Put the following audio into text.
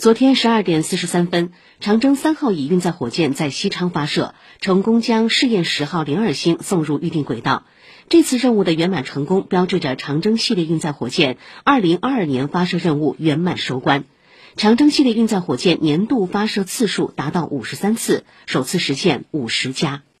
昨天十二点四十三分长征三号乙运载火箭在西昌发射成功将试验十号零二星送入预定轨道。这次任务的圆满成功标志着长征系列运载火箭二零二二年发射任务圆满收官。长征系列运载火箭年度发射次数达到五十三次首次实现五十加。